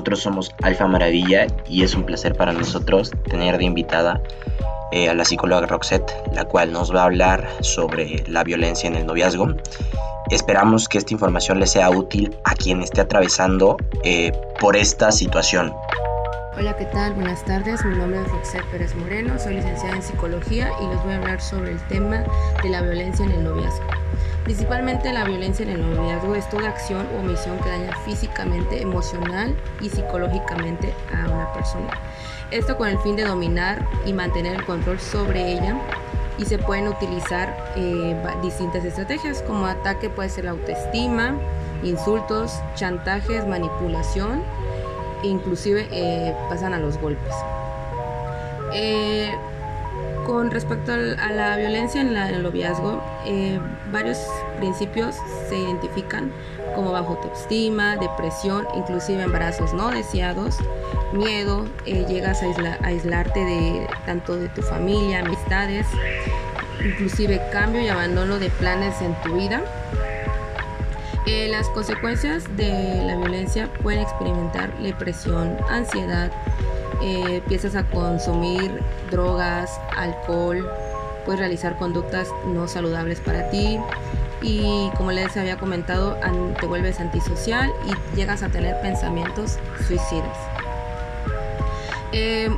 Nosotros somos Alfa Maravilla y es un placer para nosotros tener de invitada eh, a la psicóloga Roxette, la cual nos va a hablar sobre la violencia en el noviazgo. Esperamos que esta información le sea útil a quien esté atravesando eh, por esta situación. Hola, ¿qué tal? Buenas tardes. Mi nombre es Roxette Pérez Moreno, soy licenciada en psicología y les voy a hablar sobre el tema de la violencia en el noviazgo. Principalmente la violencia en el noviazgo es toda acción o omisión que daña físicamente, emocional y psicológicamente a una persona. Esto con el fin de dominar y mantener el control sobre ella y se pueden utilizar eh, distintas estrategias como ataque puede ser la autoestima, insultos, chantajes, manipulación e inclusive eh, pasan a los golpes. Eh, con respecto a la violencia en, el noviazgo, eh, varios principios se identifican como bajo autoestima, depresión, inclusive embarazos no deseados, miedo, eh, llegas a, aislarte de tanto de tu familia, amistades, inclusive cambio y abandono de planes en tu vida. Eh, las consecuencias de la violencia pueden experimentar depresión, ansiedad, eh, empiezas a consumir drogas, alcohol, puedes realizar conductas no saludables para ti y como les había comentado, te vuelves antisocial y llegas a tener pensamientos suicidas. Eh,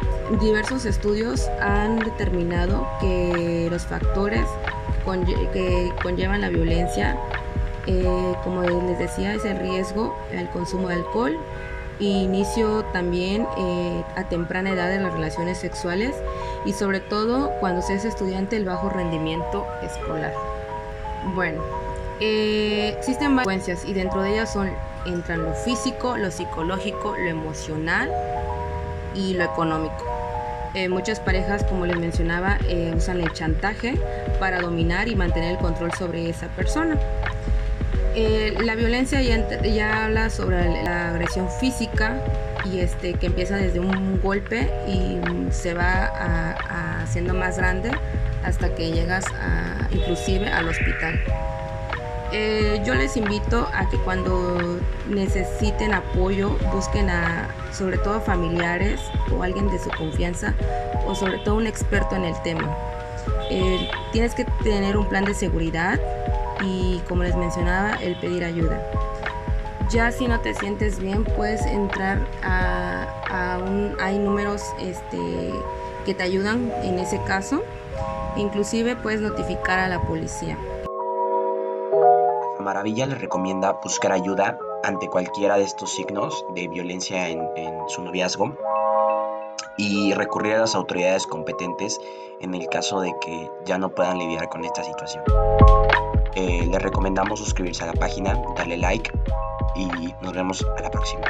diversos estudios han determinado que los factores que conllevan la violencia, eh, como les decía, es el riesgo al consumo de alcohol, inicio también eh, a temprana edad de las relaciones sexuales y sobre todo cuando se es estudiante el bajo rendimiento escolar. Bueno, eh, existen varias consecuencias y dentro de ellas entran lo físico, lo psicológico, lo emocional y lo económico. Eh, muchas parejas, como les mencionaba, usan el chantaje para dominar y mantener el control sobre esa persona. Eh, la violencia ya, habla sobre la agresión física y este que empieza desde un golpe y se va haciendo más grande hasta que llegas a, inclusive al hospital. Eh, yo les invito a que cuando necesiten apoyo busquen a sobre todo familiares o alguien de su confianza o sobre todo un experto en el tema. Eh, tienes que tener un plan de seguridad y como les mencionaba, el pedir ayuda. Ya si no te sientes bien, puedes entrar a, un, hay números este, que te ayudan en ese caso. Inclusive puedes notificar a la policía. Maravilla les recomienda buscar ayuda ante cualquiera de estos signos de violencia en, en su noviazgo y recurrir a las autoridades competentes en el caso de que ya no puedan lidiar con esta situación. Eh, les recomendamos suscribirse a la página, darle like y nos vemos a la próxima.